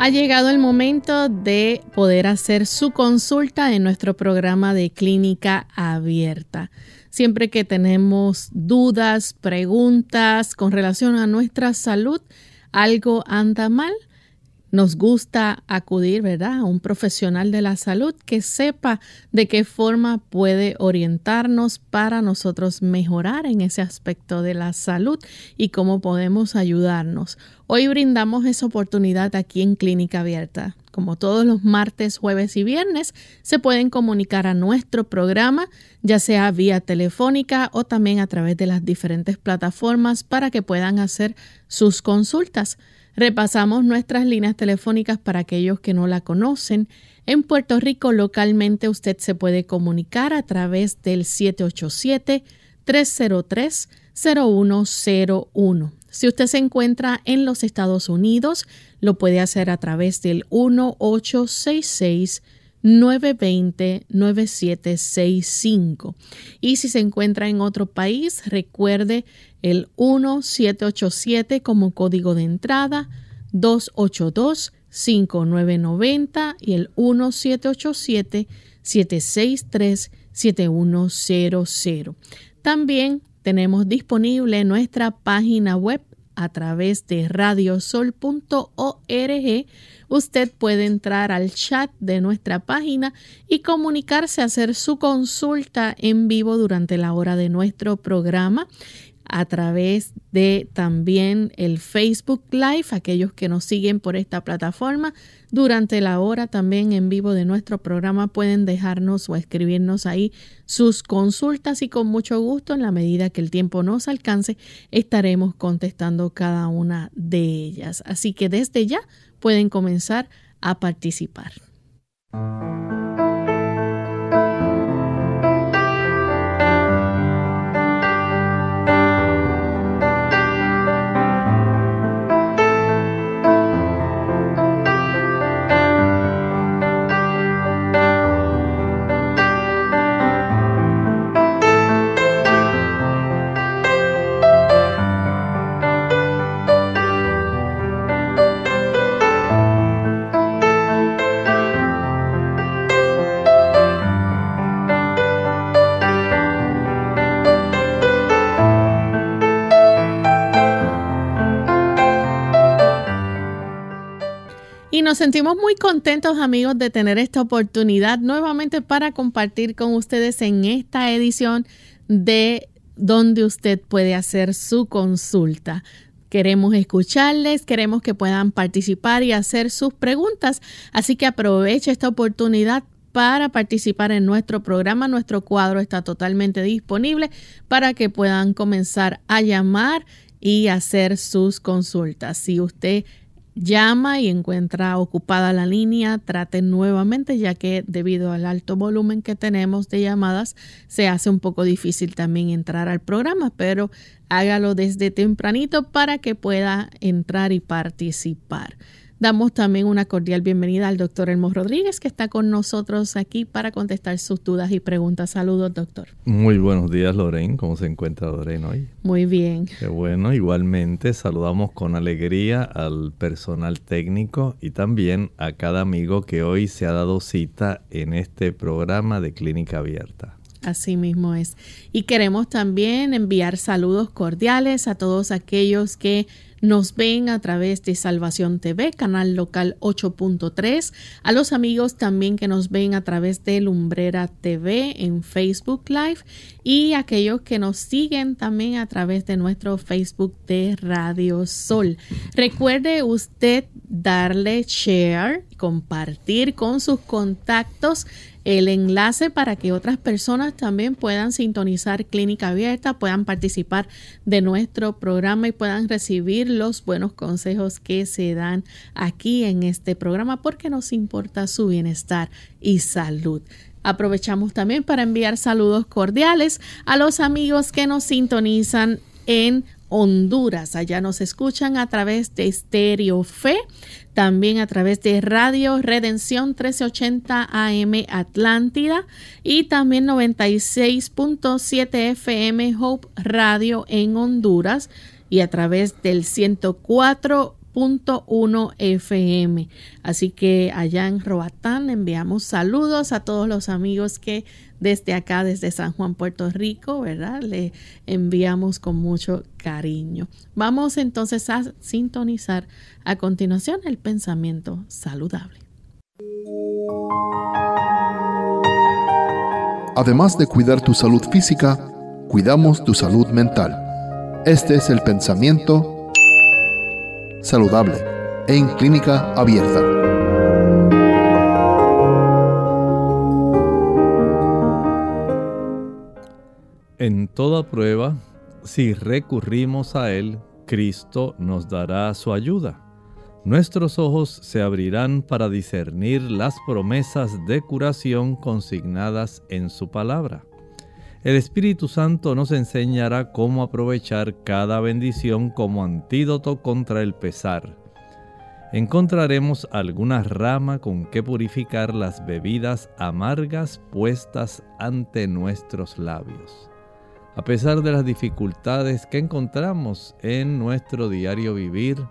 Ha llegado el momento de poder hacer su consulta en nuestro programa de clínica abierta. Siempre que tenemos dudas, preguntas con relación a nuestra salud, algo anda mal, nos gusta acudir, ¿verdad?, a un profesional de la salud que sepa de qué forma puede orientarnos para nosotros mejorar en ese aspecto de la salud y cómo podemos ayudarnos. Hoy brindamos esa oportunidad aquí en Clínica Abierta. Como todos los martes, jueves y viernes, se pueden comunicar a nuestro programa, ya sea vía telefónica o también a través de las diferentes plataformas para que puedan hacer sus consultas. Repasamos nuestras líneas telefónicas para aquellos que no la conocen. En Puerto Rico localmente usted se puede comunicar a través del 787-303-0101. Si usted se encuentra en los Estados Unidos, lo puede hacer a través del 1866 920-9765. Y si se encuentra en otro país, recuerde el 1787 como código de entrada, 282-5990 y el 1787-763-7100. También tenemos disponible nuestra página web a través de radiosol.org usted puede entrar al chat de nuestra página y comunicarse, hacer su consulta en vivo durante la hora de nuestro programa a través de también el Facebook Live, aquellos que nos siguen por esta plataforma. Durante la hora también en vivo de nuestro programa pueden dejarnos o escribirnos ahí sus consultas y con mucho gusto, en la medida que el tiempo nos alcance, estaremos contestando cada una de ellas. Así que desde ya pueden comenzar a participar. Nos sentimos muy contentos amigos de tener esta oportunidad nuevamente para compartir con ustedes en esta edición de donde usted puede hacer su consulta. Queremos escucharles, queremos que puedan participar y hacer sus preguntas, así que aproveche esta oportunidad para participar en nuestro programa. Nuestro cuadro está totalmente disponible para que puedan comenzar a llamar y hacer sus consultas. Si usted llama y encuentra ocupada la línea, trate nuevamente ya que debido al alto volumen que tenemos de llamadas se hace un poco difícil también entrar al programa, pero hágalo desde tempranito para que pueda entrar y participar. Damos también una cordial bienvenida al doctor Elmo Rodríguez, que está con nosotros aquí para contestar sus dudas y preguntas. Saludos, doctor. Muy buenos días, Lorraine. ¿Cómo se encuentra Lorraine hoy? Muy bien. Qué bueno. Igualmente, saludamos con alegría al personal técnico y también a cada amigo que hoy se ha dado cita en este programa de Clínica Abierta. Así mismo es. Y queremos también enviar saludos cordiales a todos aquellos que nos ven a través de Salvación TV, canal local 8.3, a los amigos también que nos ven a través de Lumbrera TV en Facebook Live y aquellos que nos siguen también a través de nuestro Facebook de Radio Sol. Recuerde usted darle share, compartir con sus contactos el enlace para que otras personas también puedan sintonizar Clínica Abierta, puedan participar de nuestro programa y puedan recibir los buenos consejos que se dan aquí en este programa porque nos importa su bienestar y salud. Aprovechamos también para enviar saludos cordiales a los amigos que nos sintonizan en Honduras. Allá nos escuchan a través de Stereo Fe, también a través de Radio Redención 1380 AM Atlántida y también 96.7 FM Hope Radio en Honduras y a través del 104 1 FM. Así que allá en Roatán enviamos saludos a todos los amigos que desde acá, desde San Juan, Puerto Rico, ¿verdad? Le enviamos con mucho cariño. Vamos entonces a sintonizar a continuación el pensamiento saludable. Además de cuidar tu salud física, cuidamos tu salud mental. Este es el pensamiento saludable en clínica abierta. En toda prueba, si recurrimos a Él, Cristo nos dará su ayuda. Nuestros ojos se abrirán para discernir las promesas de curación consignadas en su palabra. El Espíritu Santo nos enseñará cómo aprovechar cada bendición como antídoto contra el pesar. Encontraremos alguna rama con que purificar las bebidas amargas puestas ante nuestros labios. A pesar de las dificultades que encontramos en nuestro diario vivir,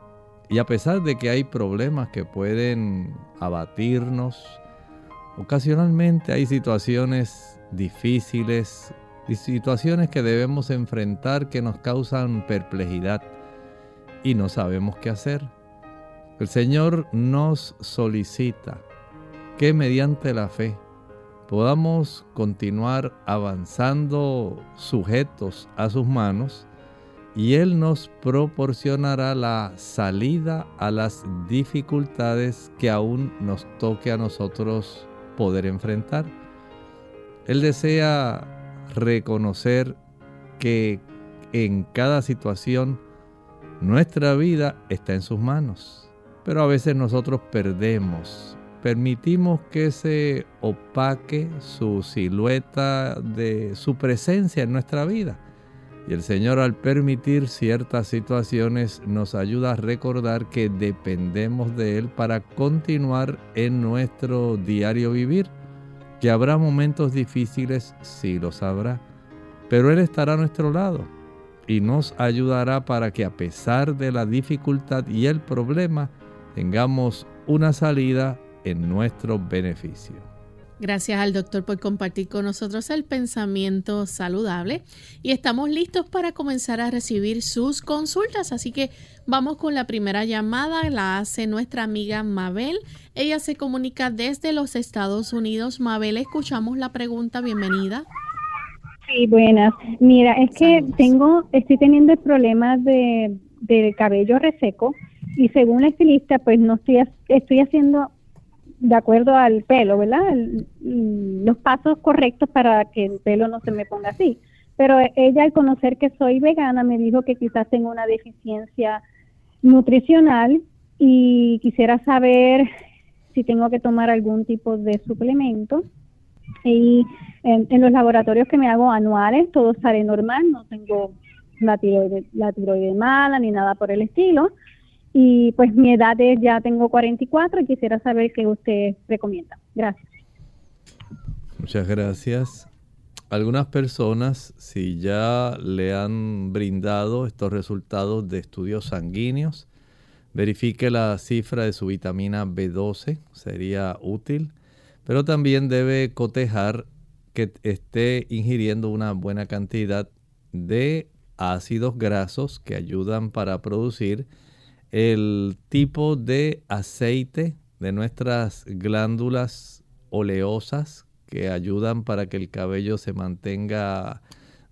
y a pesar de que hay problemas que pueden abatirnos, ocasionalmente hay situaciones difíciles, y situaciones que debemos enfrentar que nos causan perplejidad y no sabemos qué hacer. El Señor nos solicita que mediante la fe podamos continuar avanzando sujetos a sus manos y Él nos proporcionará la salida a las dificultades que aún nos toque a nosotros poder enfrentar. Él desea reconocer que en cada situación nuestra vida está en sus manos. Pero a veces nosotros perdemos, permitimos que se opaque su silueta de su presencia en nuestra vida. Y el Señor al permitir ciertas situaciones nos ayuda a recordar que dependemos de Él para continuar en nuestro diario vivir. Que habrá momentos difíciles, sí los habrá, pero Él estará a nuestro lado y nos ayudará para que a pesar de la dificultad y el problema, tengamos una salida en nuestro beneficio. Gracias al doctor por compartir con nosotros el pensamiento saludable y estamos listos para comenzar a recibir sus consultas. Así que vamos con la primera llamada, la hace nuestra amiga Mabel. Ella se comunica desde los Estados Unidos. Mabel, escuchamos la pregunta, bienvenida. Sí, buenas. Mira, es que tengo, estoy teniendo el problema de, del cabello reseco y según la estilista, pues no estoy, estoy haciendo de acuerdo al pelo, ¿verdad? los pasos correctos para que el pelo no se me ponga así. Pero ella al conocer que soy vegana me dijo que quizás tengo una deficiencia nutricional y quisiera saber si tengo que tomar algún tipo de suplemento. Y en, los laboratorios que me hago anuales todo sale normal, no tengo la tiroide, la tiroide mala ni nada por el estilo. Y pues mi edad es, ya tengo 44 y quisiera saber qué usted recomienda. Gracias. Muchas gracias. Algunas personas, si ya le han brindado estos resultados de estudios sanguíneos, verifique la cifra de su vitamina B12, sería útil, pero también debe cotejar que esté ingiriendo una buena cantidad de ácidos grasos que ayudan para producir el tipo de aceite de nuestras glándulas oleosas que ayudan para que el cabello se mantenga,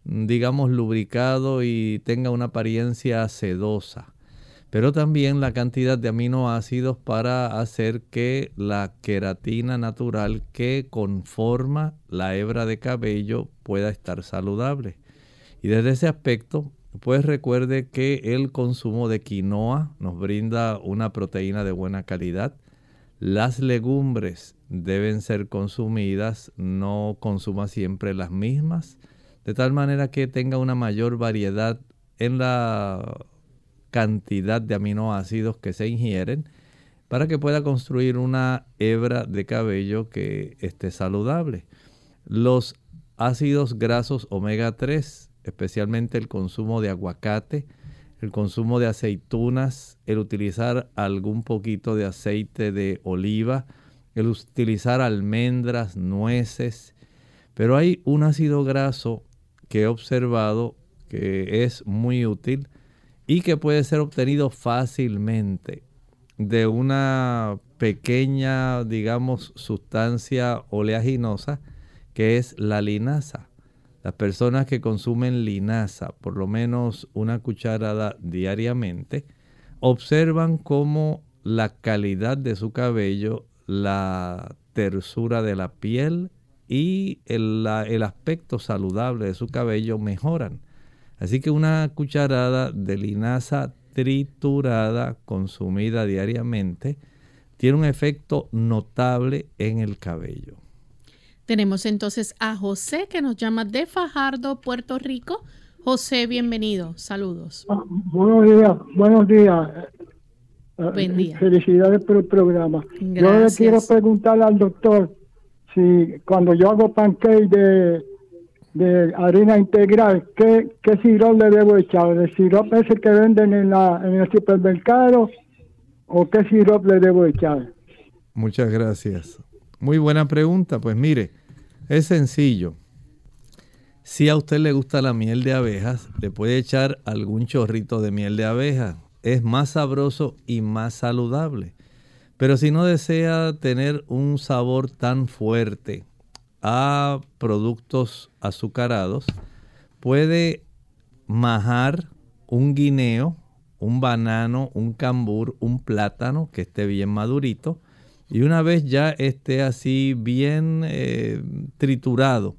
digamos, lubricado y tenga una apariencia sedosa. Pero también la cantidad de aminoácidos para hacer que la queratina natural que conforma la hebra de cabello pueda estar saludable. Y desde ese aspecto, pues recuerde que el consumo de quinoa nos brinda una proteína de buena calidad. Las legumbres deben ser consumidas, no consuma siempre las mismas, de tal manera que tenga una mayor variedad en la cantidad de aminoácidos que se ingieren para que pueda construir una hebra de cabello que esté saludable. Los ácidos grasos omega 3 especialmente el consumo de aguacate, el consumo de aceitunas, el utilizar algún poquito de aceite de oliva, el utilizar almendras, nueces. Pero hay un ácido graso que he observado que es muy útil y que puede ser obtenido fácilmente de una pequeña, digamos, sustancia oleaginosa que es la linaza. Las personas que consumen linaza, por lo menos una cucharada diariamente, observan cómo la calidad de su cabello, la tersura de la piel y el, aspecto saludable de su cabello mejoran. Así que una cucharada de linaza triturada consumida diariamente tiene un efecto notable en el cabello. Tenemos entonces a José que nos llama de Fajardo, Puerto Rico. José, bienvenido. Saludos. Ah, buenos días, buenos días. Buen eh, día. Felicidades por el programa. Yo le quiero preguntar al doctor si cuando yo hago pancake de, de harina integral, ¿qué, qué sirope le debo echar? ¿El sirope ese que venden en, la, en el supermercado o qué sirope le debo echar? Muchas gracias. Muy buena pregunta. Pues mire, es sencillo. Si a usted le gusta la miel de abejas, le puede echar algún chorrito de miel de abejas. Es más sabroso y más saludable. Pero si no desea tener un sabor tan fuerte a productos azucarados, puede majar un guineo, un banano, un cambur, un plátano que esté bien madurito y una vez ya esté así bien eh, triturado,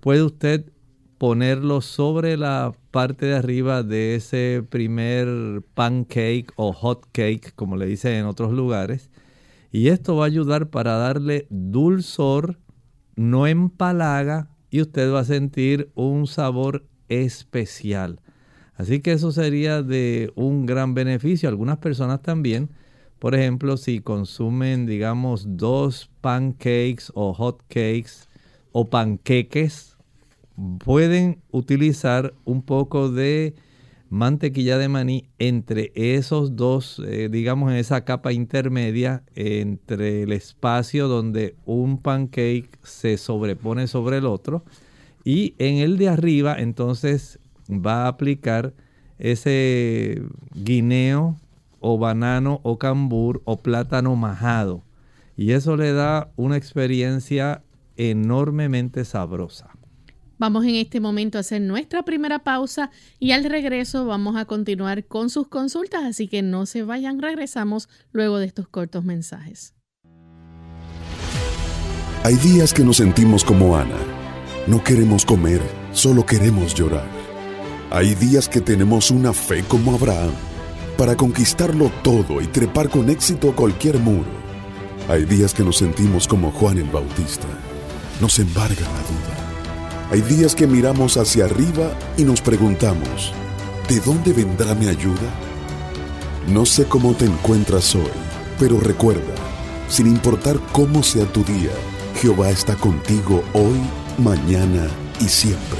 puede usted ponerlo sobre la parte de arriba de ese primer pancake o hot cake, como le dicen en otros lugares. Y esto va a ayudar para darle dulzor, no empalaga, y usted va a sentir un sabor especial. Así que eso sería de un gran beneficio. Algunas personas también por ejemplo, si consumen, digamos, dos pancakes o hot cakes o panqueques, pueden utilizar un poco de mantequilla de maní entre esos dos, eh, digamos, en esa capa intermedia, entre el espacio donde un pancake se sobrepone sobre el otro. Y en el de arriba, entonces, va a aplicar ese guineo o banano o cambur o plátano majado. Y eso le da una experiencia enormemente sabrosa. Vamos en este momento a hacer nuestra primera pausa y al regreso vamos a continuar con sus consultas, así que no se vayan, regresamos luego de estos cortos mensajes. Hay días que nos sentimos como Ana. No queremos comer, solo queremos llorar. Hay días que tenemos una fe como Abraham para conquistarlo todo y trepar con éxito cualquier muro. Hay días que nos sentimos como Juan el Bautista. Nos embarga la duda. Hay días que miramos hacia arriba y nos preguntamos, ¿de dónde vendrá mi ayuda? No sé cómo te encuentras hoy, pero recuerda, sin importar cómo sea tu día, Jehová está contigo hoy, mañana y siempre.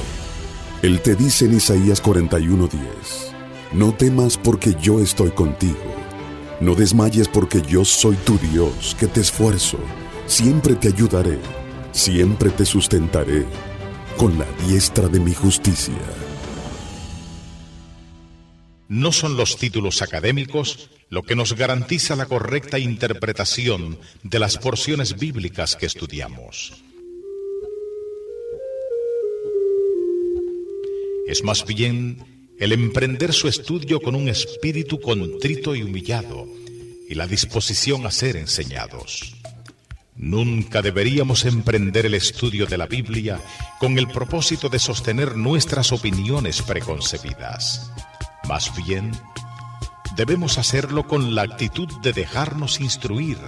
Él te dice en Isaías 41:10. No temas porque yo estoy contigo. No desmayes porque yo soy tu Dios, que te esfuerzo. Siempre te ayudaré. Siempre te sustentaré con la diestra de mi justicia. No son los títulos académicos lo que nos garantiza la correcta interpretación de las porciones bíblicas que estudiamos. Es más bien el emprender su estudio con un espíritu contrito y humillado y la disposición a ser enseñados. Nunca deberíamos emprender el estudio de la Biblia con el propósito de sostener nuestras opiniones preconcebidas. Más bien, debemos hacerlo con la actitud de dejarnos instruir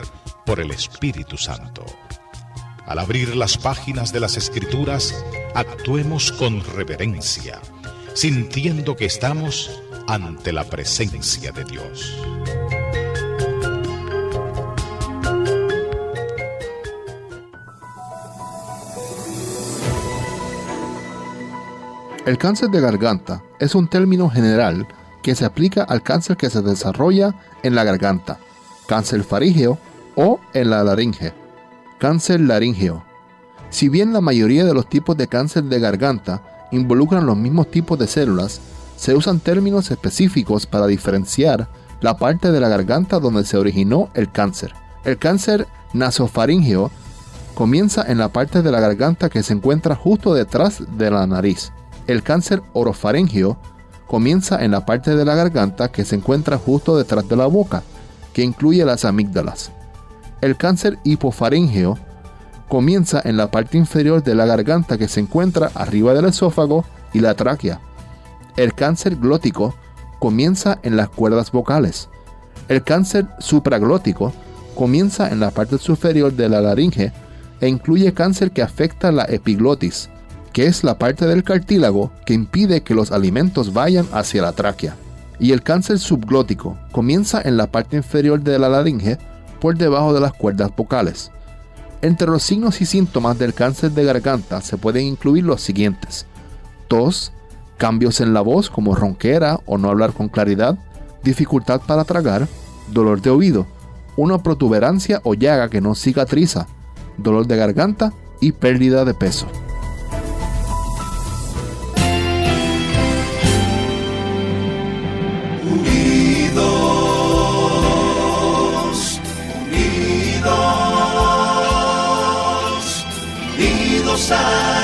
por el Espíritu Santo. Al abrir las páginas de las Escrituras, actuemos con reverencia, sintiendo que estamos ante la presencia de Dios. El cáncer de garganta es un término general que se aplica al cáncer que se desarrolla en la garganta, cáncer faríngeo o en la laringe. Cáncer laríngeo. Si bien la mayoría de los tipos de cáncer de garganta involucran los mismos tipos de células, se usan términos específicos para diferenciar la parte de la garganta donde se originó el cáncer. El cáncer nasofaríngeo comienza en la parte de la garganta que se encuentra justo detrás de la nariz. El cáncer orofaringeo comienza en la parte de la garganta que se encuentra justo detrás de la boca, que incluye las amígdalas. El cáncer hipofaringeo comienza en la parte inferior de la garganta que se encuentra arriba del esófago y la tráquea. El cáncer glótico comienza en las cuerdas vocales. El cáncer supraglótico comienza en la parte superior de la laringe e incluye cáncer que afecta la epiglotis, que es la parte del cartílago que impide que los alimentos vayan hacia la tráquea. Y el cáncer subglótico comienza en la parte inferior de la laringe por debajo de las cuerdas vocales. Entre los signos y síntomas del cáncer de garganta se pueden incluir los siguientes. Tos, cambios en la voz como ronquera o no hablar con claridad, dificultad para tragar, dolor de oído, una protuberancia o llaga que no cicatriza, dolor de garganta y pérdida de peso.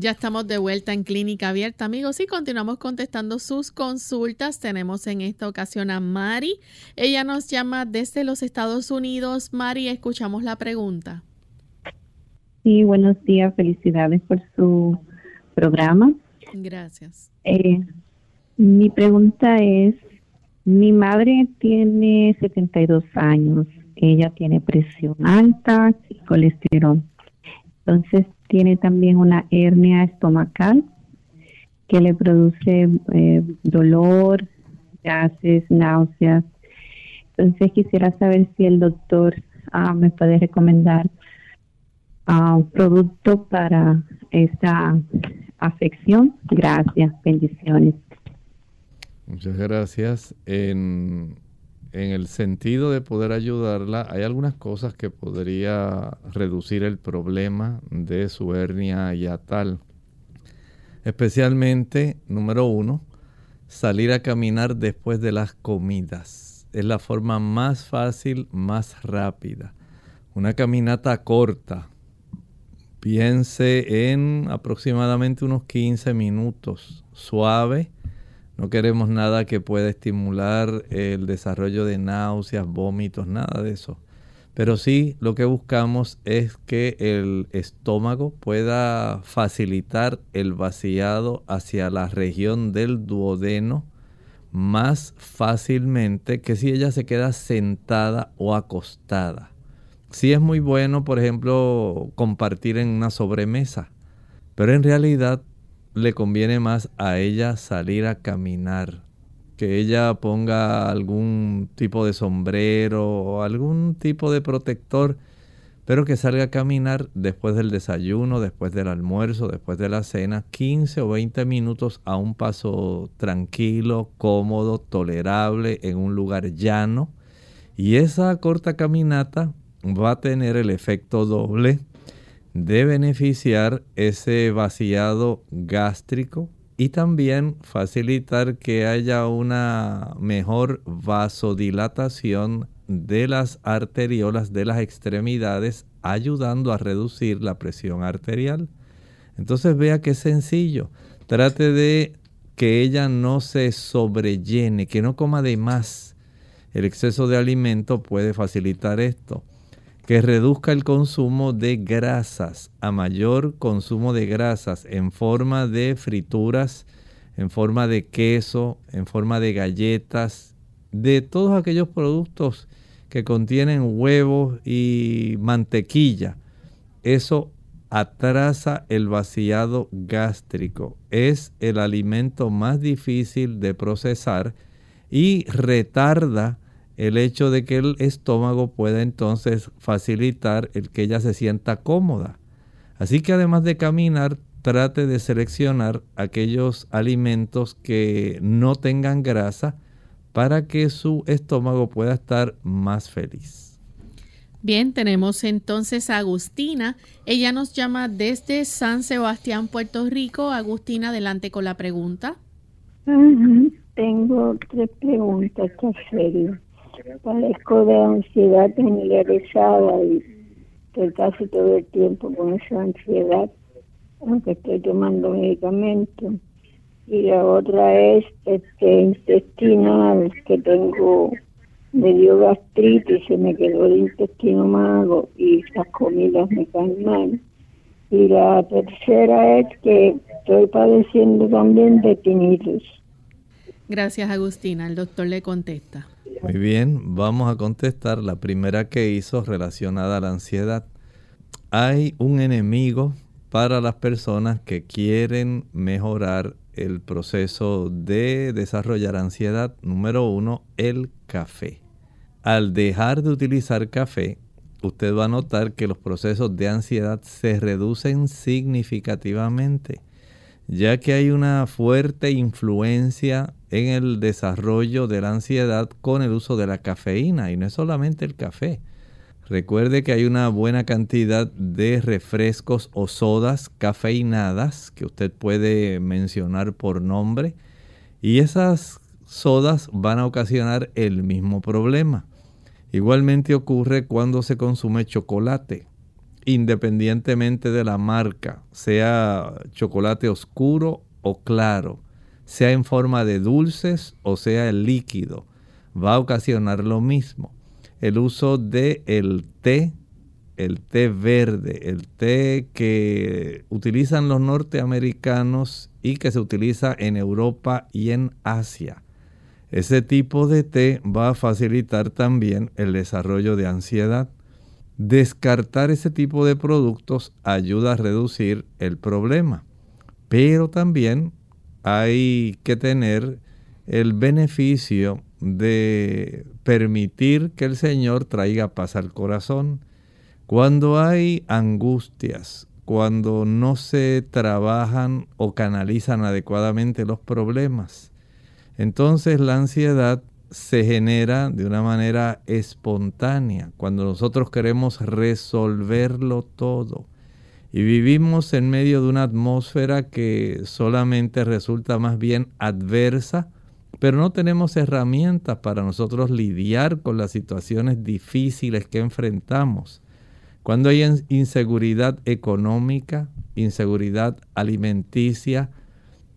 Ya estamos de vuelta en Clínica Abierta, amigos, y continuamos contestando sus consultas. Tenemos en esta ocasión a Mari. Ella nos llama desde los Estados Unidos. Mari, escuchamos la pregunta. Sí, buenos días. Felicidades por su programa. Gracias. Eh, mi pregunta es, mi madre tiene 72 años. Ella tiene presión alta y colesterol. Entonces tiene también una hernia estomacal que le produce eh, dolor, gases, náuseas. Entonces quisiera saber si el doctor ah, me puede recomendar ah, un producto para esta afección. Gracias, bendiciones. Muchas gracias. En el sentido de poder ayudarla, hay algunas cosas que podría reducir el problema de su hernia yatal. Especialmente, número uno, salir a caminar después de las comidas. Es la forma más fácil, más rápida. Una caminata corta. Piense en aproximadamente unos 15 minutos, suave no queremos nada que pueda estimular el desarrollo de náuseas, vómitos, nada de eso. Pero sí lo que buscamos es que el estómago pueda facilitar el vaciado hacia la región del duodeno más fácilmente que si ella se queda sentada o acostada. Sí es muy bueno, por ejemplo, compartir en una sobremesa, pero en realidad le conviene más a ella salir a caminar, que ella ponga algún tipo de sombrero o algún tipo de protector, pero que salga a caminar después del desayuno, después del almuerzo, después de la cena, 15 o 20 minutos a un paso tranquilo, cómodo, tolerable, en un lugar llano. Y esa corta caminata va a tener el efecto doble de beneficiar ese vaciado gástrico y también facilitar que haya una mejor vasodilatación de las arteriolas de las extremidades, ayudando a reducir la presión arterial. Entonces vea que es sencillo. Trate de que ella no se sobrellene, que no coma de más. El exceso de alimento puede facilitar esto que reduzca el consumo de grasas, a mayor consumo de grasas en forma de frituras, en forma de queso, en forma de galletas, de todos aquellos productos que contienen huevos y mantequilla. Eso atrasa el vaciado gástrico. Es el alimento más difícil de procesar y retarda el hecho de que el estómago pueda entonces facilitar el que ella se sienta cómoda. Así que además de caminar, trate de seleccionar aquellos alimentos que no tengan grasa para que su estómago pueda estar más feliz. Bien, tenemos entonces a Agustina. Ella nos llama desde San Sebastián, Puerto Rico. Agustina, adelante con la pregunta. Tengo tres preguntas que hacerle padezco de ansiedad generalizada y estoy casi todo el tiempo con esa ansiedad, aunque estoy tomando medicamentos. Y la otra es este intestinal, que tengo, me dio gastritis, se me quedó el intestino mago y las comidas me caen mal. Y la tercera es que estoy padeciendo también de tinnitus. Gracias, Agustina. El doctor le contesta. Muy bien, vamos a contestar la primera que hizo relacionada a la ansiedad. Hay un enemigo para las personas que quieren mejorar el proceso de desarrollar ansiedad. Número uno, el café. Al dejar de utilizar café, usted va a notar que los procesos de ansiedad se reducen significativamente ya que hay una fuerte influencia en el desarrollo de la ansiedad con el uso de la cafeína y no es solamente el café. Recuerde que hay una buena cantidad de refrescos o sodas cafeinadas que usted puede mencionar por nombre y esas sodas van a ocasionar el mismo problema. Igualmente ocurre cuando se consume chocolate independientemente de la marca, sea chocolate oscuro o claro, sea en forma de dulces o sea líquido, va a ocasionar lo mismo. El uso de el té, el té verde, el té que utilizan los norteamericanos y que se utiliza en Europa y en Asia. Ese tipo de té va a facilitar también el desarrollo de ansiedad. Descartar ese tipo de productos ayuda a reducir el problema, pero también hay que tener el beneficio de permitir que el Señor traiga paz al corazón. Cuando hay angustias, cuando no se trabajan o canalizan adecuadamente los problemas, entonces la ansiedad se genera de una manera espontánea, cuando nosotros queremos resolverlo todo. Y vivimos en medio de una atmósfera que solamente resulta más bien adversa, pero no tenemos herramientas para nosotros lidiar con las situaciones difíciles que enfrentamos. Cuando hay inseguridad económica, inseguridad alimenticia,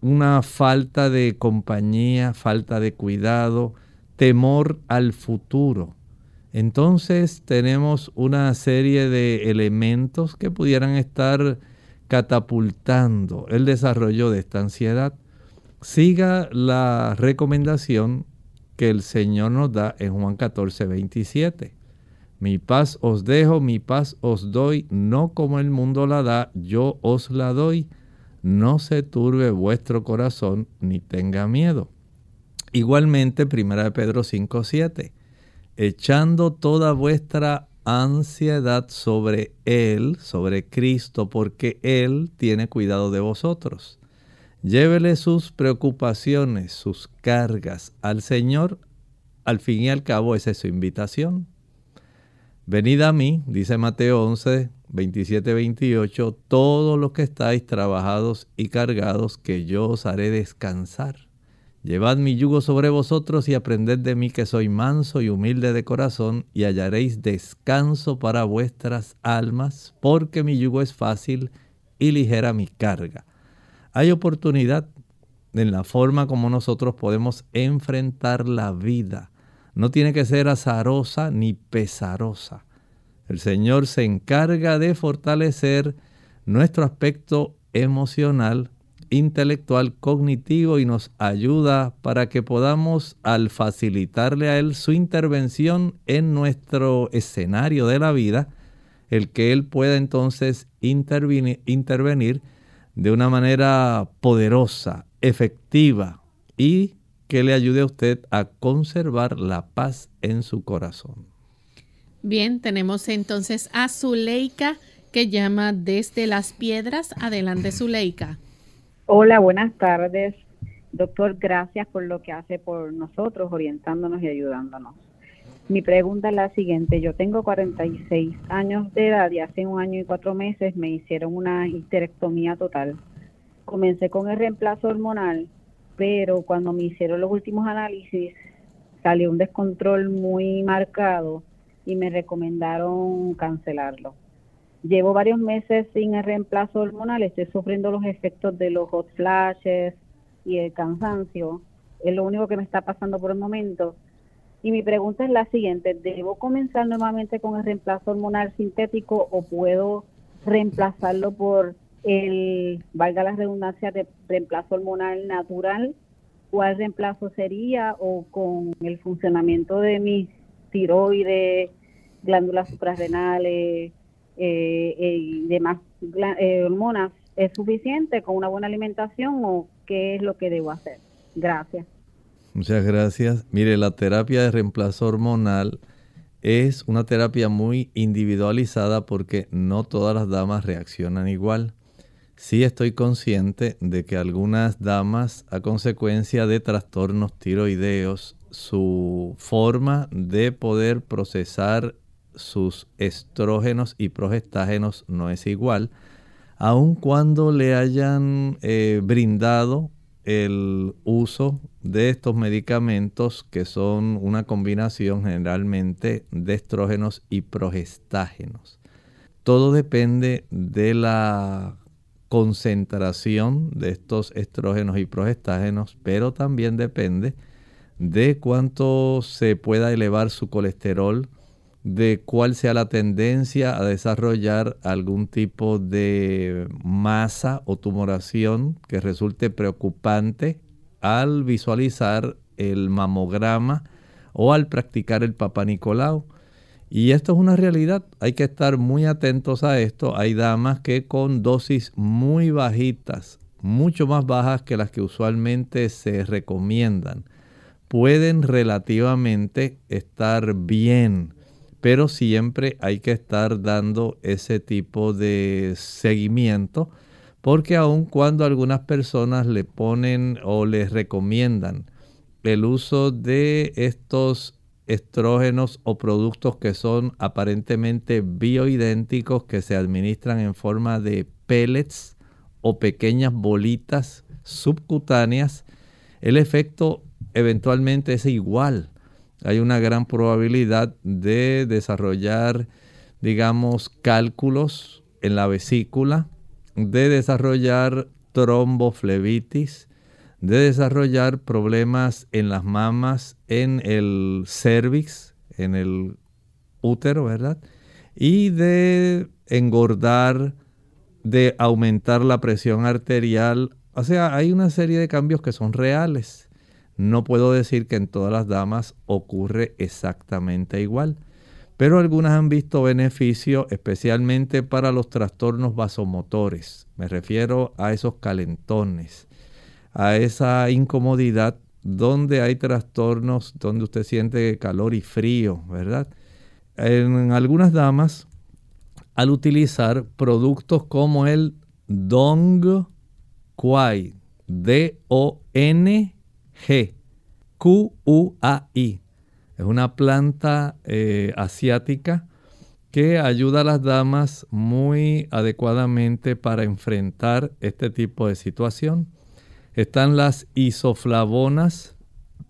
una falta de compañía, falta de cuidado, temor al futuro. Entonces tenemos una serie de elementos que pudieran estar catapultando el desarrollo de esta ansiedad. siga la recomendación que el Señor nos da en Juan 14, 27. Mi paz os dejo, mi paz os doy, no como el mundo la da, yo os la doy. No se turbe vuestro corazón ni tenga miedo. Igualmente, 1 Pedro 5, 7. Echando toda vuestra ansiedad sobre Él, sobre Cristo, porque Él tiene cuidado de vosotros. Llévele sus preocupaciones, sus cargas al Señor. Al fin y al cabo, esa es su invitación. Venid a mí, dice Mateo 11, 27, 28, todos los que estáis trabajados y cargados, que yo os haré descansar. Llevad mi yugo sobre vosotros y aprended de mí que soy manso y humilde de corazón, y hallaréis descanso para vuestras almas, porque mi yugo es fácil y ligera mi carga. Hay oportunidad en la forma como nosotros podemos enfrentar la vida. No tiene que ser azarosa ni pesarosa. El Señor se encarga de fortalecer nuestro aspecto emocional, intelectual, cognitivo y nos ayuda para que podamos, al facilitarle a Él su intervención en nuestro escenario de la vida, el que Él pueda entonces intervenir, intervenir de una manera poderosa, efectiva y que le ayude a usted a conservar la paz en su corazón. Bien, tenemos entonces a Zuleika que llama desde las piedras. Adelante, Zuleika. Hola, buenas tardes. Doctor, gracias por lo que hace por nosotros, orientándonos y ayudándonos. Mi pregunta es la siguiente. Yo tengo 46 años de edad y hace un año y cuatro meses me hicieron una histerectomía total. Comencé con el reemplazo hormonal, pero cuando me hicieron los últimos análisis salió un descontrol muy marcado y me recomendaron cancelarlo. Llevo varios meses sin el reemplazo hormonal, estoy sufriendo los efectos de los hot flashes y el cansancio. Es lo único que me está pasando por el momento y mi pregunta es la siguiente, ¿debo comenzar nuevamente con el reemplazo hormonal sintético o puedo reemplazarlo por el, valga la redundancia, de reemplazo hormonal natural? ¿Cuál reemplazo sería o con el funcionamiento de mis tiroides, glándulas suprarrenales eh, eh, y demás eh, hormonas es suficiente con una buena alimentación o qué es lo que debo hacer? Gracias. Muchas gracias. Mire, la terapia de reemplazo hormonal es una terapia muy individualizada porque no todas las damas reaccionan igual. Sí estoy consciente de que algunas damas, a consecuencia de trastornos tiroideos, su forma de poder procesar sus estrógenos y progestágenos no es igual, aun cuando le hayan eh, brindado el uso de estos medicamentos que son una combinación generalmente de estrógenos y progestágenos. Todo depende de la concentración de estos estrógenos y progestágenos, pero también depende de cuánto se pueda elevar su colesterol, de cuál sea la tendencia a desarrollar algún tipo de masa o tumoración que resulte preocupante al visualizar el mamograma o al practicar el Papa Nicolau. Y esto es una realidad, hay que estar muy atentos a esto. Hay damas que con dosis muy bajitas, mucho más bajas que las que usualmente se recomiendan, pueden relativamente estar bien pero siempre hay que estar dando ese tipo de seguimiento porque aun cuando algunas personas le ponen o les recomiendan el uso de estos estrógenos o productos que son aparentemente bioidénticos que se administran en forma de pellets o pequeñas bolitas subcutáneas, el efecto eventualmente es igual hay una gran probabilidad de desarrollar, digamos, cálculos en la vesícula, de desarrollar tromboflebitis, de desarrollar problemas en las mamas, en el cervix, en el útero, ¿verdad? Y de engordar, de aumentar la presión arterial, O sea, hay una serie de cambios que son reales. No puedo decir que en todas las damas ocurre exactamente igual, pero algunas han visto beneficio especialmente para los trastornos vasomotores. Me refiero a esos calentones, a esa incomodidad donde hay trastornos donde usted siente calor y frío, ¿verdad? En algunas damas, al utilizar productos como el Dong Quai, D-O-N G, Q-U-A-I. Es una planta eh, asiática que ayuda a las damas muy adecuadamente para enfrentar este tipo de situación. Están las isoflavonas.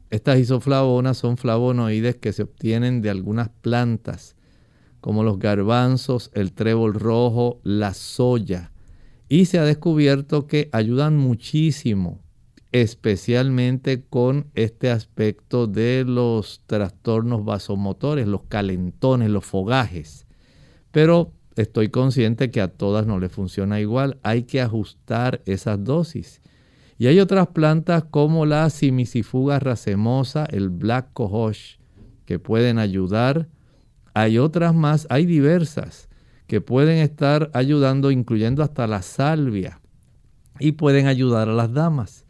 Estas isoflavonas son flavonoides que se obtienen de algunas plantas, como los garbanzos, el trébol rojo, la soya. Y se ha descubierto que ayudan muchísimo especialmente con este aspecto de los trastornos vasomotores, los calentones, los fogajes. Pero estoy consciente que a todas no les funciona igual, hay que ajustar esas dosis. Y hay otras plantas como la simicifuga racemosa, el black cohosh, que pueden ayudar. Hay otras más, hay diversas que pueden estar ayudando, incluyendo hasta la salvia, y pueden ayudar a las damas.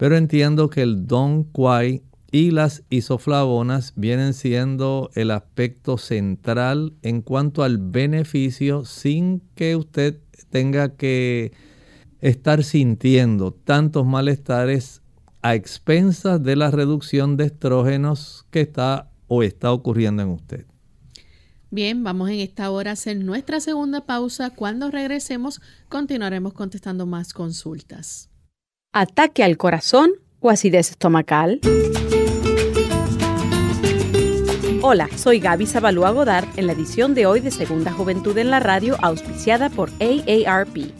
Pero entiendo que el Don Quai y las isoflavonas vienen siendo el aspecto central en cuanto al beneficio sin que usted tenga que estar sintiendo tantos malestares a expensas de la reducción de estrógenos que está o está ocurriendo en usted. Bien, vamos en esta hora a hacer nuestra segunda pausa. Cuando regresemos continuaremos contestando más consultas ataque al corazón o acidez estomacal? Hola, soy Gaby Zabalúa Godard en la edición de hoy de Segunda Juventud en la Radio, auspiciada por AARP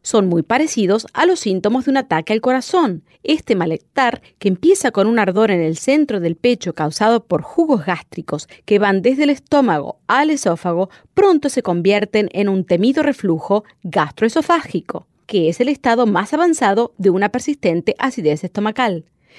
son muy parecidos a los síntomas de un ataque al corazón. Este malestar, que empieza con un ardor en el centro del pecho causado por jugos gástricos que van desde el estómago al esófago, pronto se convierten en un temido reflujo gastroesofágico, que es el estado más avanzado de una persistente acidez estomacal.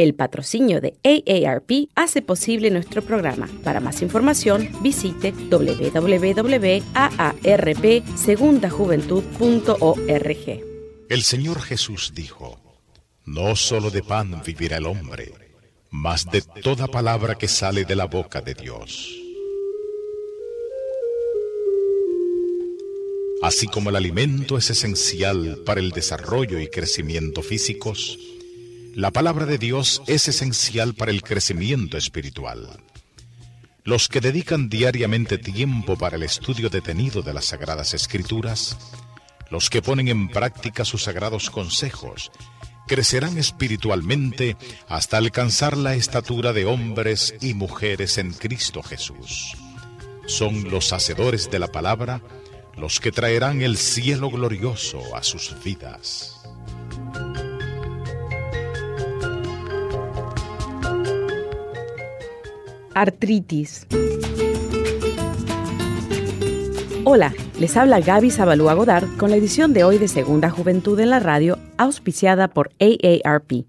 El patrocinio de AARP hace posible nuestro programa. Para más información, visite www.aarpsegundajuventud.org. El Señor Jesús dijo, No solo de pan vivirá el hombre, mas de toda palabra que sale de la boca de Dios. Así como el alimento es esencial para el desarrollo y crecimiento físicos, la palabra de Dios es esencial para el crecimiento espiritual. Los que dedican diariamente tiempo para el estudio detenido de las Sagradas Escrituras, los que ponen en práctica sus sagrados consejos, crecerán espiritualmente hasta alcanzar la estatura de hombres y mujeres en Cristo Jesús. Son los hacedores de la palabra los que traerán el cielo glorioso a sus vidas. Artritis. Hola, les habla Gaby Zabalúa Godard con la edición de hoy de Segunda Juventud en la Radio, auspiciada por AARP.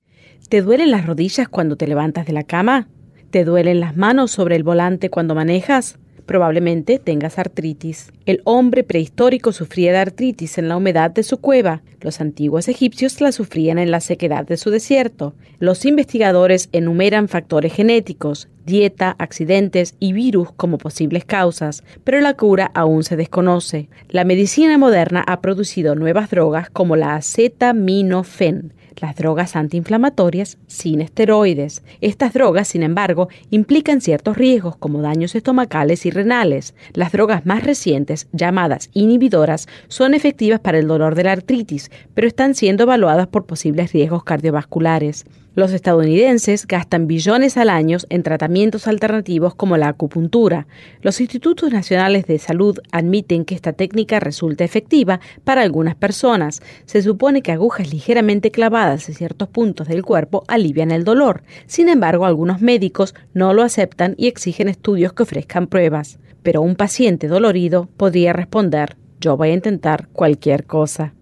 ¿Te duelen las rodillas cuando te levantas de la cama? ¿Te duelen las manos sobre el volante cuando manejas? Probablemente tengas artritis. El hombre prehistórico sufría de artritis en la humedad de su cueva. Los antiguos egipcios la sufrían en la sequedad de su desierto. Los investigadores enumeran factores genéticos, dieta, accidentes y virus como posibles causas, pero la cura aún se desconoce. La medicina moderna ha producido nuevas drogas como la acetaminofén, las drogas antiinflamatorias sin esteroides. Estas drogas, sin embargo, implican ciertos riesgos como daños estomacales y renales. Las drogas más recientes, llamadas inhibidoras, son efectivas para el dolor de la artritis, pero están siendo evaluadas por posibles riesgos cardiovasculares. Los estadounidenses gastan billones al año en tratamientos alternativos como la acupuntura. Los institutos nacionales de salud admiten que esta técnica resulta efectiva para algunas personas. Se supone que agujas ligeramente clavadas en ciertos puntos del cuerpo alivian el dolor. Sin embargo, algunos médicos no lo aceptan y exigen estudios que ofrezcan pruebas. Pero un paciente dolorido podría responder, yo voy a intentar cualquier cosa.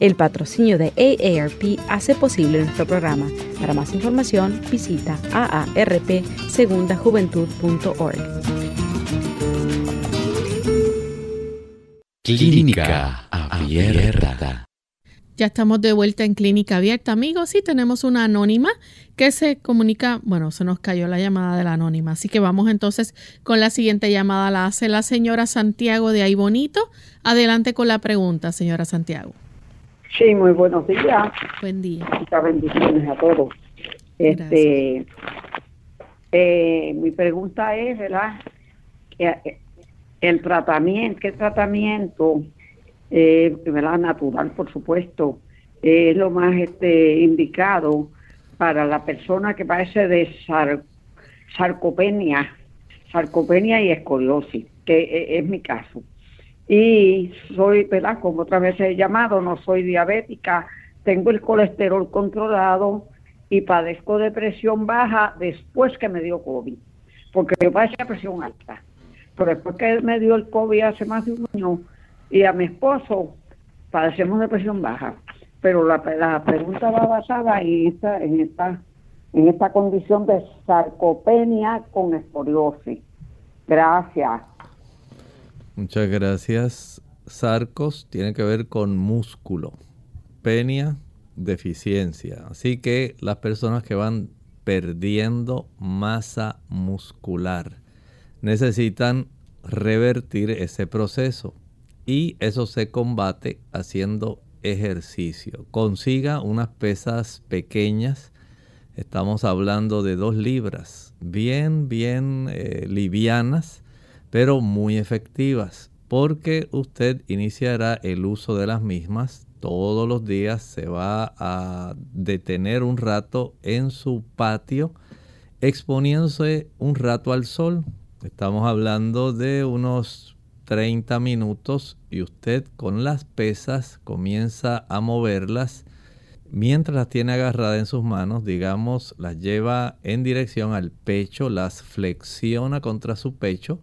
El patrocinio de AARP hace posible nuestro programa. Para más información, visita aarpsegundajuventud.org. Clínica Abierta. Ya estamos de vuelta en Clínica Abierta, amigos, y tenemos una anónima que se comunica, bueno, se nos cayó la llamada de la anónima, así que vamos entonces con la siguiente llamada, la hace la señora Santiago de Ahí Bonito. Adelante con la pregunta, señora Santiago. Sí, muy buenos días. Buen día. Muchas bendiciones a todos. Este, eh, mi pregunta es, ¿verdad? Eh, el tratamiento, ¿qué tratamiento, eh, ¿verdad? Natural, por supuesto, es lo más este, indicado para la persona que padece de sarcopenia, sarcopenia y escoliosis, que es mi caso y soy, ¿verdad? Como otra vez he llamado, no soy diabética, tengo el colesterol controlado y padezco de presión baja después que me dio COVID, porque yo padecía presión alta. Pero después que me dio el COVID hace más de un año y a mi esposo padecemos de presión baja. Pero la, la pregunta va basada en esta, en esta, en esta condición de sarcopenia con escoliosis. Gracias. Muchas gracias. Sarcos tiene que ver con músculo. Penia, deficiencia. Así que las personas que van perdiendo masa muscular necesitan revertir ese proceso. Y eso se combate haciendo ejercicio. Consiga unas pesas pequeñas. Estamos hablando de dos libras, bien, bien eh, livianas pero muy efectivas, porque usted iniciará el uso de las mismas todos los días, se va a detener un rato en su patio, exponiéndose un rato al sol. Estamos hablando de unos 30 minutos y usted con las pesas comienza a moverlas mientras las tiene agarradas en sus manos, digamos, las lleva en dirección al pecho, las flexiona contra su pecho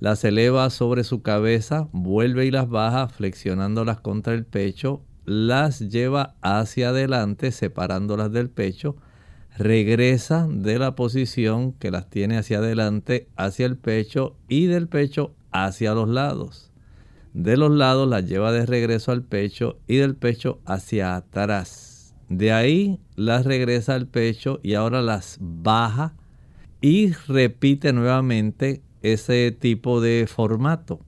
las eleva sobre su cabeza, vuelve y las baja flexionándolas contra el pecho, las lleva hacia adelante separándolas del pecho, regresa de la posición que las tiene hacia adelante hacia el pecho y del pecho hacia los lados. De los lados las lleva de regreso al pecho y del pecho hacia atrás. De ahí las regresa al pecho y ahora las baja y repite nuevamente ese tipo de formato.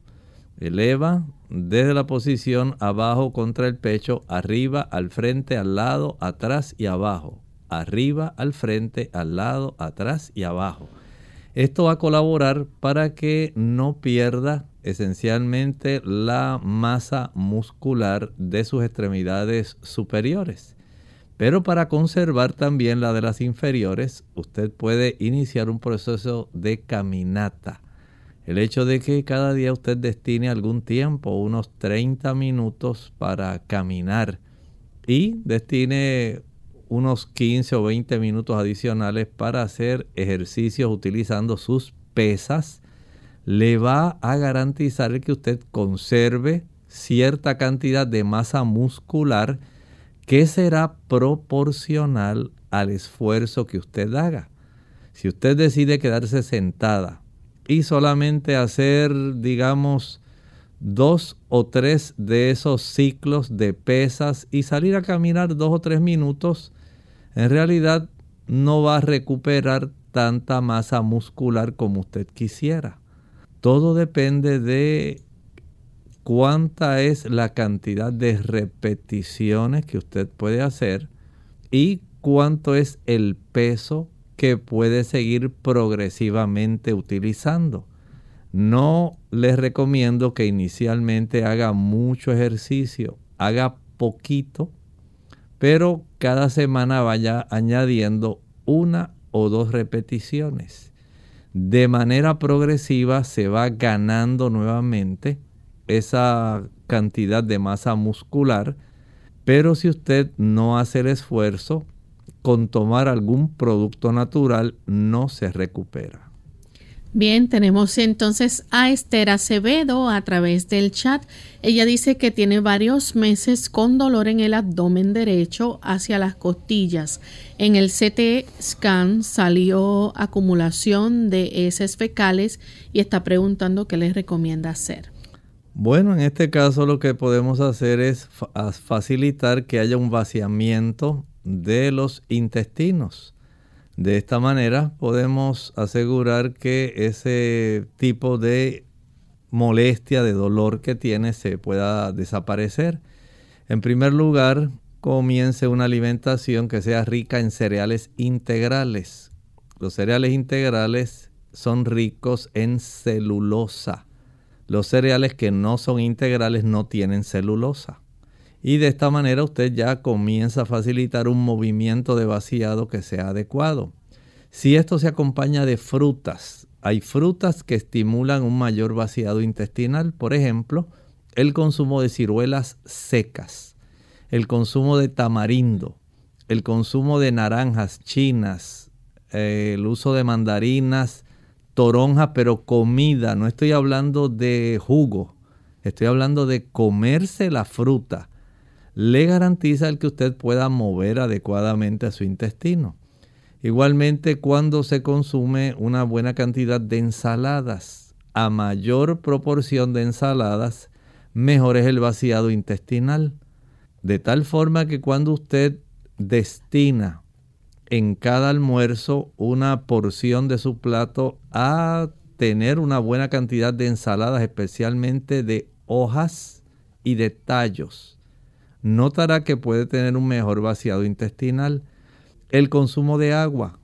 Eleva desde la posición abajo contra el pecho, arriba, al frente, al lado, atrás y abajo. Arriba, al frente, al lado, atrás y abajo. Esto va a colaborar para que no pierda esencialmente la masa muscular de sus extremidades superiores. Pero para conservar también la de las inferiores, usted puede iniciar un proceso de caminata. El hecho de que cada día usted destine algún tiempo, unos 30 minutos para caminar y destine unos 15 o 20 minutos adicionales para hacer ejercicios utilizando sus pesas, le va a garantizar que usted conserve cierta cantidad de masa muscular que será proporcional al esfuerzo que usted haga. Si usted decide quedarse sentada y solamente hacer, digamos, dos o tres de esos ciclos de pesas y salir a caminar dos o tres minutos, en realidad no va a recuperar tanta masa muscular como usted quisiera. Todo depende de cuánta es la cantidad de repeticiones que usted puede hacer y cuánto es el peso que puede seguir progresivamente utilizando. No les recomiendo que inicialmente haga mucho ejercicio, haga poquito, pero cada semana vaya añadiendo una o dos repeticiones. De manera progresiva se va ganando nuevamente esa cantidad de masa muscular, pero si usted no hace el esfuerzo, con tomar algún producto natural no se recupera. Bien, tenemos entonces a Esther Acevedo a través del chat. Ella dice que tiene varios meses con dolor en el abdomen derecho hacia las costillas. En el CT scan salió acumulación de heces fecales y está preguntando qué les recomienda hacer. Bueno, en este caso lo que podemos hacer es facilitar que haya un vaciamiento de los intestinos. De esta manera podemos asegurar que ese tipo de molestia, de dolor que tiene se pueda desaparecer. En primer lugar, comience una alimentación que sea rica en cereales integrales. Los cereales integrales son ricos en celulosa. Los cereales que no son integrales no tienen celulosa. Y de esta manera usted ya comienza a facilitar un movimiento de vaciado que sea adecuado. Si esto se acompaña de frutas, hay frutas que estimulan un mayor vaciado intestinal, por ejemplo, el consumo de ciruelas secas, el consumo de tamarindo, el consumo de naranjas chinas, eh, el uso de mandarinas, toronja, pero comida, no estoy hablando de jugo, estoy hablando de comerse la fruta le garantiza el que usted pueda mover adecuadamente a su intestino. Igualmente cuando se consume una buena cantidad de ensaladas, a mayor proporción de ensaladas, mejor es el vaciado intestinal. De tal forma que cuando usted destina en cada almuerzo una porción de su plato a tener una buena cantidad de ensaladas, especialmente de hojas y de tallos, notará que puede tener un mejor vaciado intestinal. El consumo de agua,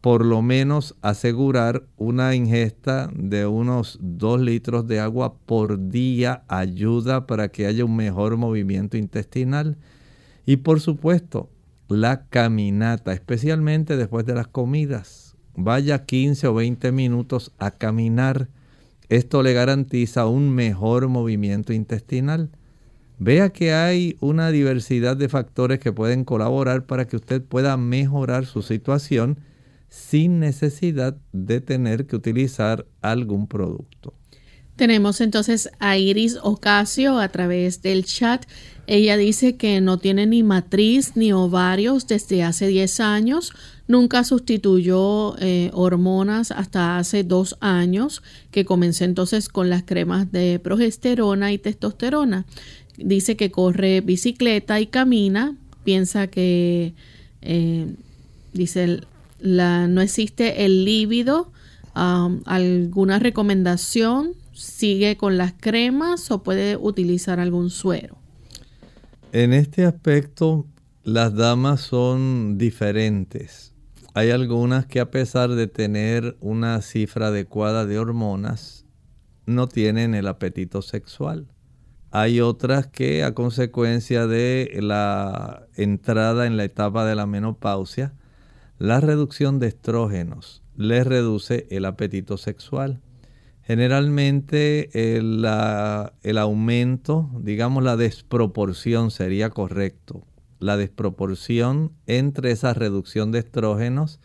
por lo menos asegurar una ingesta de unos 2 litros de agua por día ayuda para que haya un mejor movimiento intestinal. Y por supuesto, la caminata, especialmente después de las comidas. Vaya 15 o 20 minutos a caminar. Esto le garantiza un mejor movimiento intestinal. Vea que hay una diversidad de factores que pueden colaborar para que usted pueda mejorar su situación sin necesidad de tener que utilizar algún producto. Tenemos entonces a Iris Ocasio a través del chat. Ella dice que no tiene ni matriz ni ovarios desde hace 10 años. Nunca sustituyó eh, hormonas hasta hace dos años, que comencé entonces con las cremas de progesterona y testosterona dice que corre bicicleta y camina, piensa que, eh, dice, la, no existe el líbido, um, alguna recomendación, sigue con las cremas o puede utilizar algún suero. En este aspecto, las damas son diferentes. Hay algunas que a pesar de tener una cifra adecuada de hormonas, no tienen el apetito sexual. Hay otras que a consecuencia de la entrada en la etapa de la menopausia, la reducción de estrógenos les reduce el apetito sexual. Generalmente el, el aumento, digamos la desproporción sería correcto. La desproporción entre esa reducción de estrógenos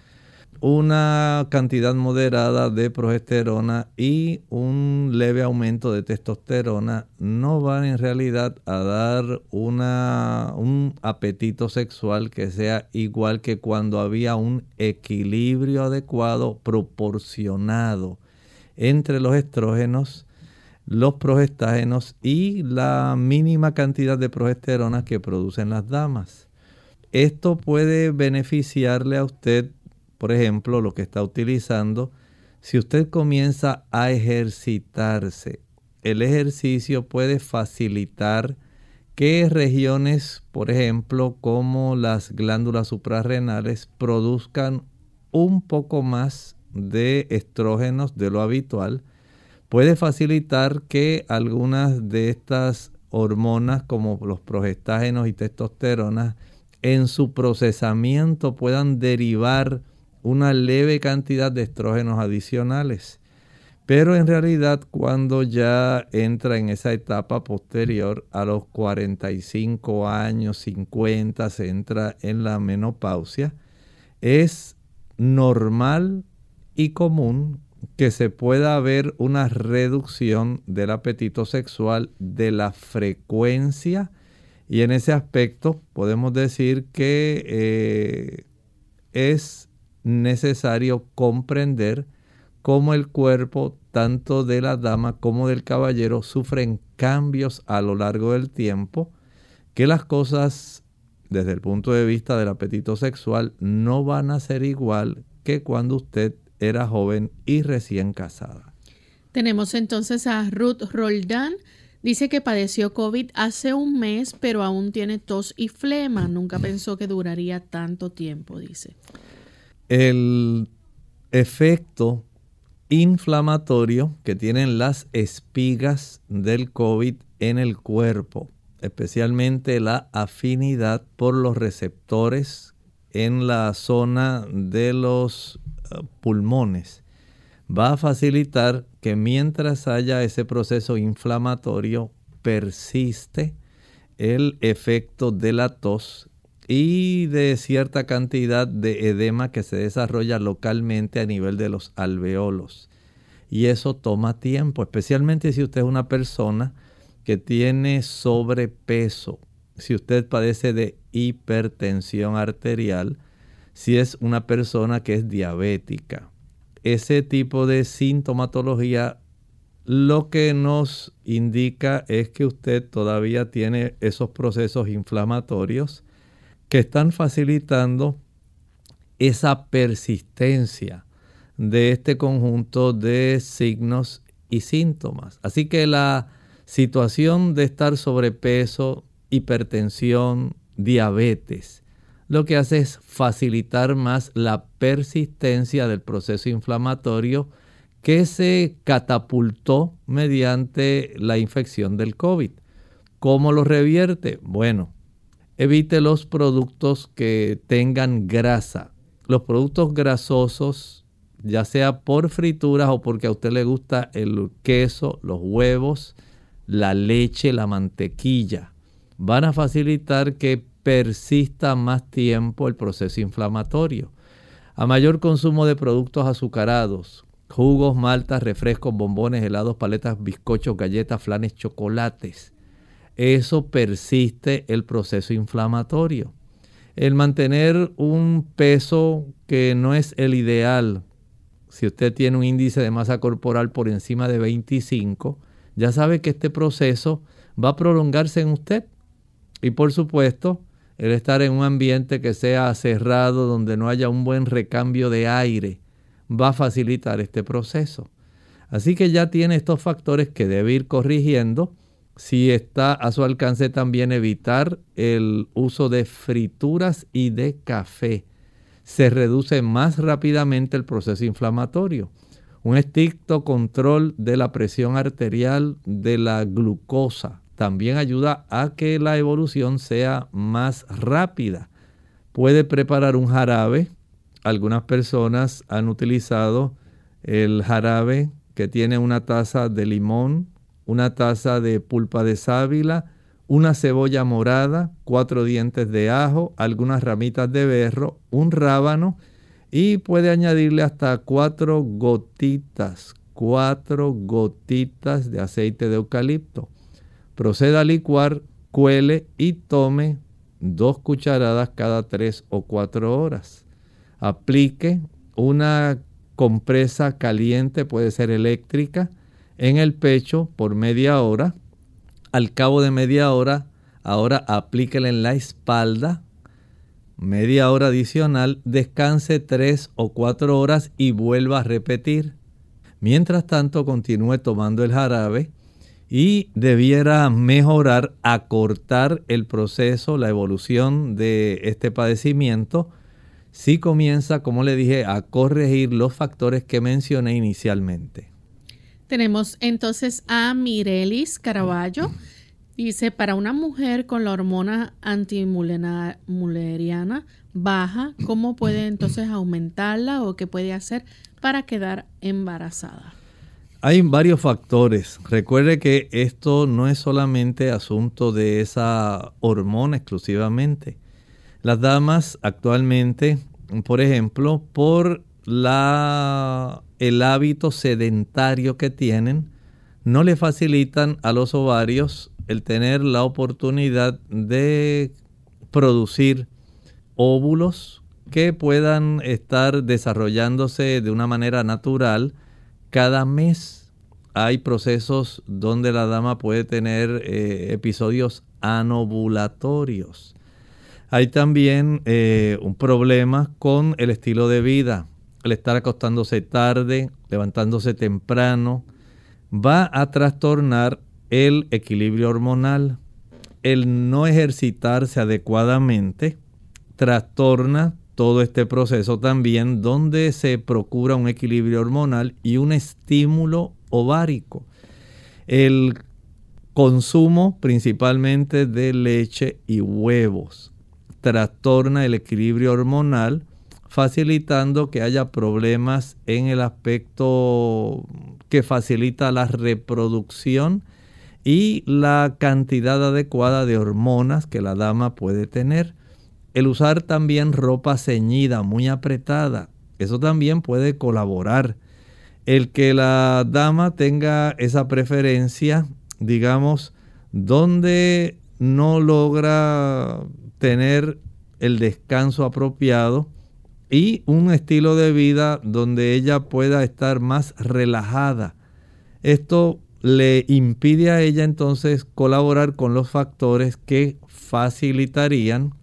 una cantidad moderada de progesterona y un leve aumento de testosterona no van en realidad a dar una, un apetito sexual que sea igual que cuando había un equilibrio adecuado proporcionado entre los estrógenos, los progestágenos y la mínima cantidad de progesterona que producen las damas. Esto puede beneficiarle a usted, por ejemplo, lo que está utilizando, si usted comienza a ejercitarse. El ejercicio puede facilitar que regiones, por ejemplo, como las glándulas suprarrenales, produzcan un poco más de estrógenos de lo habitual, puede facilitar que algunas de estas hormonas como los progestágenos y testosterona en su procesamiento puedan derivar una leve cantidad de estrógenos adicionales. Pero en realidad cuando ya entra en esa etapa posterior a los 45 años, 50, se entra en la menopausia, es normal y común que se pueda ver una reducción del apetito sexual, de la frecuencia, y en ese aspecto podemos decir que eh, es necesario comprender cómo el cuerpo tanto de la dama como del caballero sufren cambios a lo largo del tiempo, que las cosas desde el punto de vista del apetito sexual no van a ser igual que cuando usted era joven y recién casada. Tenemos entonces a Ruth Roldán. Dice que padeció COVID hace un mes, pero aún tiene tos y flema. Nunca pensó que duraría tanto tiempo, dice. El efecto inflamatorio que tienen las espigas del COVID en el cuerpo, especialmente la afinidad por los receptores en la zona de los pulmones, va a facilitar que mientras haya ese proceso inflamatorio persiste el efecto de la tos y de cierta cantidad de edema que se desarrolla localmente a nivel de los alveolos. Y eso toma tiempo, especialmente si usted es una persona que tiene sobrepeso, si usted padece de hipertensión arterial, si es una persona que es diabética. Ese tipo de sintomatología lo que nos indica es que usted todavía tiene esos procesos inflamatorios que están facilitando esa persistencia de este conjunto de signos y síntomas. Así que la situación de estar sobrepeso, hipertensión, diabetes, lo que hace es facilitar más la persistencia del proceso inflamatorio que se catapultó mediante la infección del COVID. ¿Cómo lo revierte? Bueno, Evite los productos que tengan grasa. Los productos grasosos, ya sea por frituras o porque a usted le gusta el queso, los huevos, la leche, la mantequilla, van a facilitar que persista más tiempo el proceso inflamatorio. A mayor consumo de productos azucarados, jugos, maltas, refrescos, bombones, helados, paletas, bizcochos, galletas, flanes, chocolates, eso persiste el proceso inflamatorio. El mantener un peso que no es el ideal, si usted tiene un índice de masa corporal por encima de 25, ya sabe que este proceso va a prolongarse en usted. Y por supuesto, el estar en un ambiente que sea cerrado, donde no haya un buen recambio de aire, va a facilitar este proceso. Así que ya tiene estos factores que debe ir corrigiendo si está a su alcance también evitar el uso de frituras y de café. Se reduce más rápidamente el proceso inflamatorio. Un estricto control de la presión arterial, de la glucosa, también ayuda a que la evolución sea más rápida. Puede preparar un jarabe. Algunas personas han utilizado el jarabe que tiene una taza de limón, una taza de pulpa de sábila, una cebolla morada, cuatro dientes de ajo, algunas ramitas de berro, un rábano y puede añadirle hasta cuatro gotitas, cuatro gotitas de aceite de eucalipto. Proceda a licuar, cuele y tome dos cucharadas cada tres o cuatro horas. Aplique una compresa caliente, puede ser eléctrica, en el pecho por media hora. Al cabo de media hora, ahora aplíquela en la espalda, media hora adicional, descanse tres o cuatro horas y vuelva a repetir. Mientras tanto, continúe tomando el jarabe y debiera mejorar, acortar el proceso, la evolución de este padecimiento, si comienza, como le dije, a corregir los factores que mencioné inicialmente. Tenemos entonces a Mirelis Caraballo. Dice, para una mujer con la hormona antimuleriana baja, ¿cómo puede entonces aumentarla o qué puede hacer para quedar embarazada? Hay varios factores. Recuerde que esto no es solamente asunto de esa hormona exclusivamente. Las damas actualmente, por ejemplo, por el hábito sedentario que tienen, no le facilitan a los ovarios el tener la oportunidad de producir óvulos que puedan estar desarrollándose de una manera natural cada mes hay procesos donde la dama puede tener eh, episodios anovulatorios. Hay también eh, un problema con el estilo de vida, el estar acostándose tarde, levantándose temprano, va a trastornar el equilibrio hormonal. El no ejercitarse adecuadamente trastorna todo este proceso también donde se procura un equilibrio hormonal y un estímulo ovárico. El consumo principalmente de leche y huevos trastorna el equilibrio hormonal, facilitando que haya problemas en el aspecto que facilita la reproducción y la cantidad adecuada de hormonas que la dama puede tener. El usar también ropa ceñida, muy apretada, eso también puede colaborar. El que la dama tenga esa preferencia, digamos, donde no logra tener el descanso apropiado y un estilo de vida donde ella pueda estar más relajada. Esto le impide a ella entonces colaborar con los factores que facilitarían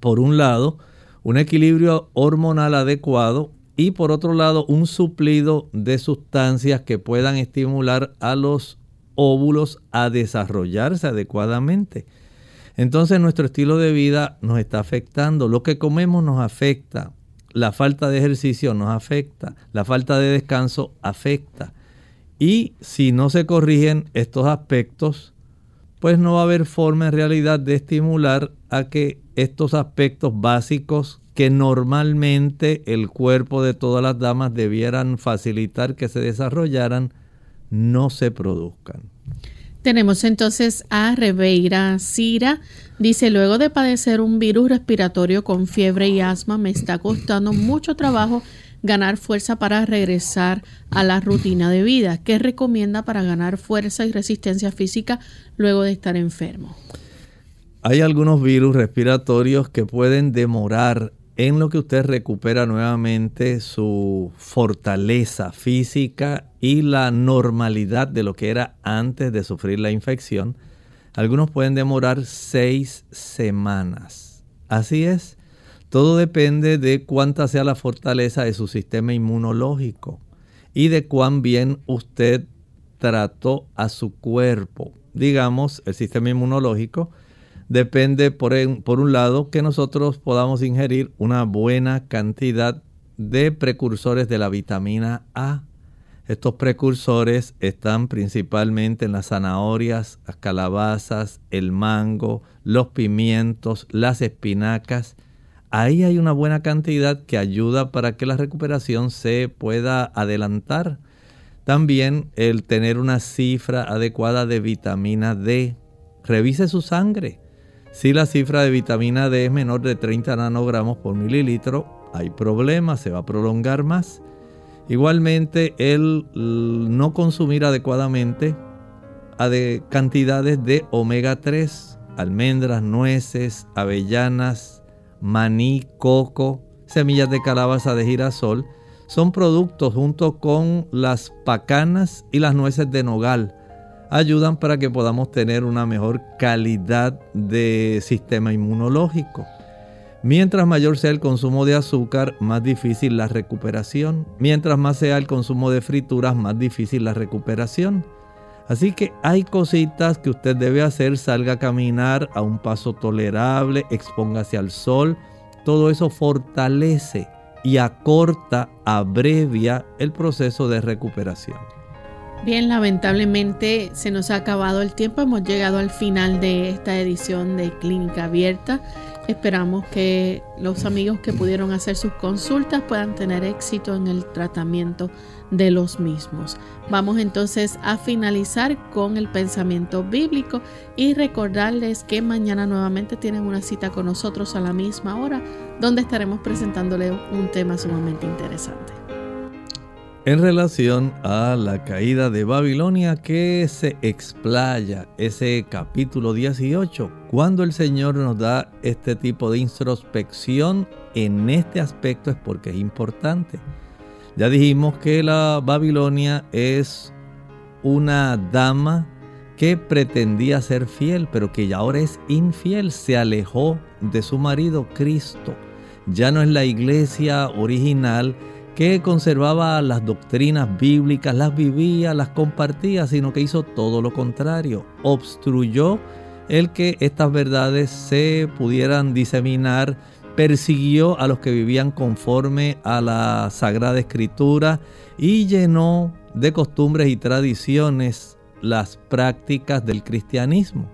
por un lado, un equilibrio hormonal adecuado y por otro lado, un suplido de sustancias que puedan estimular a los óvulos a desarrollarse adecuadamente. Entonces nuestro estilo de vida nos está afectando, lo que comemos nos afecta, la falta de ejercicio nos afecta, la falta de descanso afecta. Y si no se corrigen estos aspectos, pues no va a haber forma en realidad de estimular a que estos aspectos básicos que normalmente el cuerpo de todas las damas debieran facilitar que se desarrollaran, no se produzcan. Tenemos entonces a Rebeira Cira. Dice, luego de padecer un virus respiratorio con fiebre y asma, me está costando mucho trabajo ganar fuerza para regresar a la rutina de vida. ¿Qué recomienda para ganar fuerza y resistencia física luego de estar enfermo? Hay algunos virus respiratorios que pueden demorar en lo que usted recupera nuevamente su fortaleza física y la normalidad de lo que era antes de sufrir la infección. Algunos pueden demorar seis semanas. Así es, todo depende de cuánta sea la fortaleza de su sistema inmunológico y de cuán bien usted trató a su cuerpo. Digamos, el sistema inmunológico depende, por, un lado, que nosotros podamos ingerir una buena cantidad de precursores de la vitamina A. Estos precursores están principalmente en las zanahorias, las calabazas, el mango, los pimientos, las espinacas ahí hay una buena cantidad que ayuda para que la recuperación se pueda adelantar. También el tener una cifra adecuada de vitamina D. Revise su sangre. Si la cifra de vitamina D es menor de 30 nanogramos por mililitro, hay problemas, se va a prolongar más. Igualmente, el no consumir adecuadamente cantidades de omega 3, almendras, nueces, avellanas, maní, coco, semillas de calabaza de girasol, son productos junto con las pacanas y las nueces de nogal. Ayudan para que podamos tener una mejor calidad de sistema inmunológico. Mientras mayor sea el consumo de azúcar, más difícil la recuperación. Mientras más sea el consumo de frituras, más difícil la recuperación. Así que hay cositas que usted debe hacer, salga a caminar a un paso tolerable, expóngase al sol. Todo eso fortalece y acorta, abrevia el proceso de recuperación. Bien, lamentablemente se nos ha acabado el tiempo, hemos llegado al final de esta edición de Clínica Abierta. Esperamos que los amigos que pudieron hacer sus consultas puedan tener éxito en el tratamiento de los mismos. Vamos entonces a finalizar con el pensamiento bíblico y recordarles que mañana nuevamente tienen una cita con nosotros a la misma hora donde estaremos presentándole un tema sumamente interesante en relación a la caída de Babilonia que se explaya ese capítulo 18, cuando el Señor nos da este tipo de introspección en este aspecto es porque es importante. Ya dijimos que la Babilonia es una dama que pretendía ser fiel, pero que ya ahora es infiel, se alejó de su marido Cristo. Ya no es la iglesia original, que conservaba las doctrinas bíblicas, las vivía, las compartía, sino que hizo todo lo contrario. Obstruyó el que estas verdades se pudieran diseminar, persiguió a los que vivían conforme a la Sagrada Escritura y llenó de costumbres y tradiciones las prácticas del cristianismo.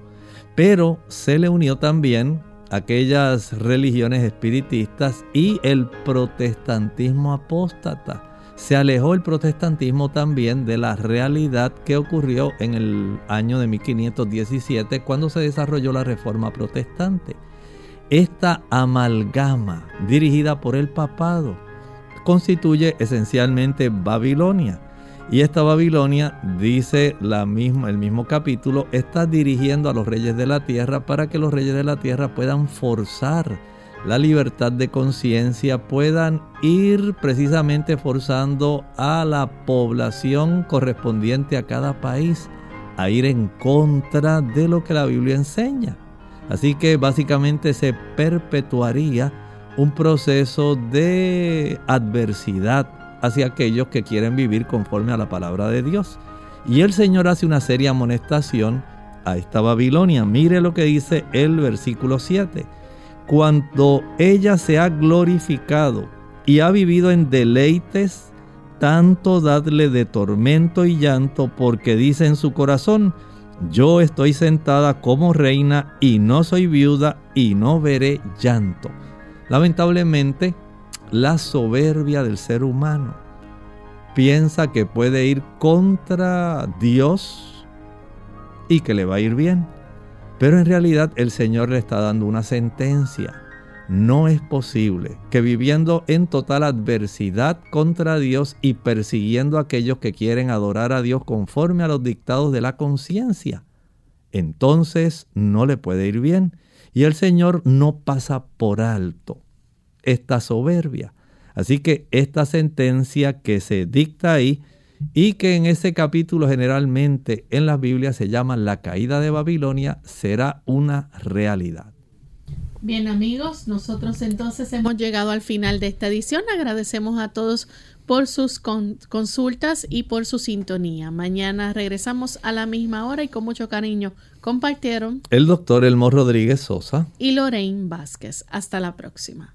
Pero se le unió también aquellas religiones espiritistas y el protestantismo apóstata. Se alejó el protestantismo también de la realidad que ocurrió en el año de 1517 cuando se desarrolló la reforma protestante. Esta amalgama dirigida por el papado constituye esencialmente Babilonia y esta Babilonia, dice la misma, el mismo capítulo, está dirigiendo a los reyes de la tierra para que los reyes de la tierra puedan forzar la libertad de conciencia, puedan ir precisamente forzando a la población correspondiente a cada país a ir en contra de lo que la Biblia enseña. Así que básicamente se perpetuaría un proceso de adversidad hacia aquellos que quieren vivir conforme a la palabra de Dios. Y el Señor hace una seria amonestación a esta Babilonia. Mire lo que dice el versículo 7. Cuando ella se ha glorificado y ha vivido en deleites, tanto dadle de tormento y llanto, porque dice en su corazón, yo estoy sentada como reina y no soy viuda y no veré llanto. Lamentablemente, la soberbia del ser humano. Piensa que puede ir contra Dios y que le va a ir bien. Pero en realidad el Señor le está dando una sentencia. No es posible que viviendo en total adversidad contra Dios y persiguiendo a aquellos que quieren adorar a Dios conforme a los dictados de la conciencia, entonces no le puede ir bien. Y el Señor no pasa por alto esta soberbia. Así que esta sentencia que se dicta ahí y que en ese capítulo generalmente en las Biblias se llama la caída de Babilonia será una realidad. Bien amigos, nosotros entonces hemos llegado al final de esta edición. Agradecemos a todos por sus consultas y por su sintonía. Mañana regresamos a la misma hora y con mucho cariño compartieron el doctor Elmo Rodríguez Sosa y Lorraine Vázquez. Hasta la próxima.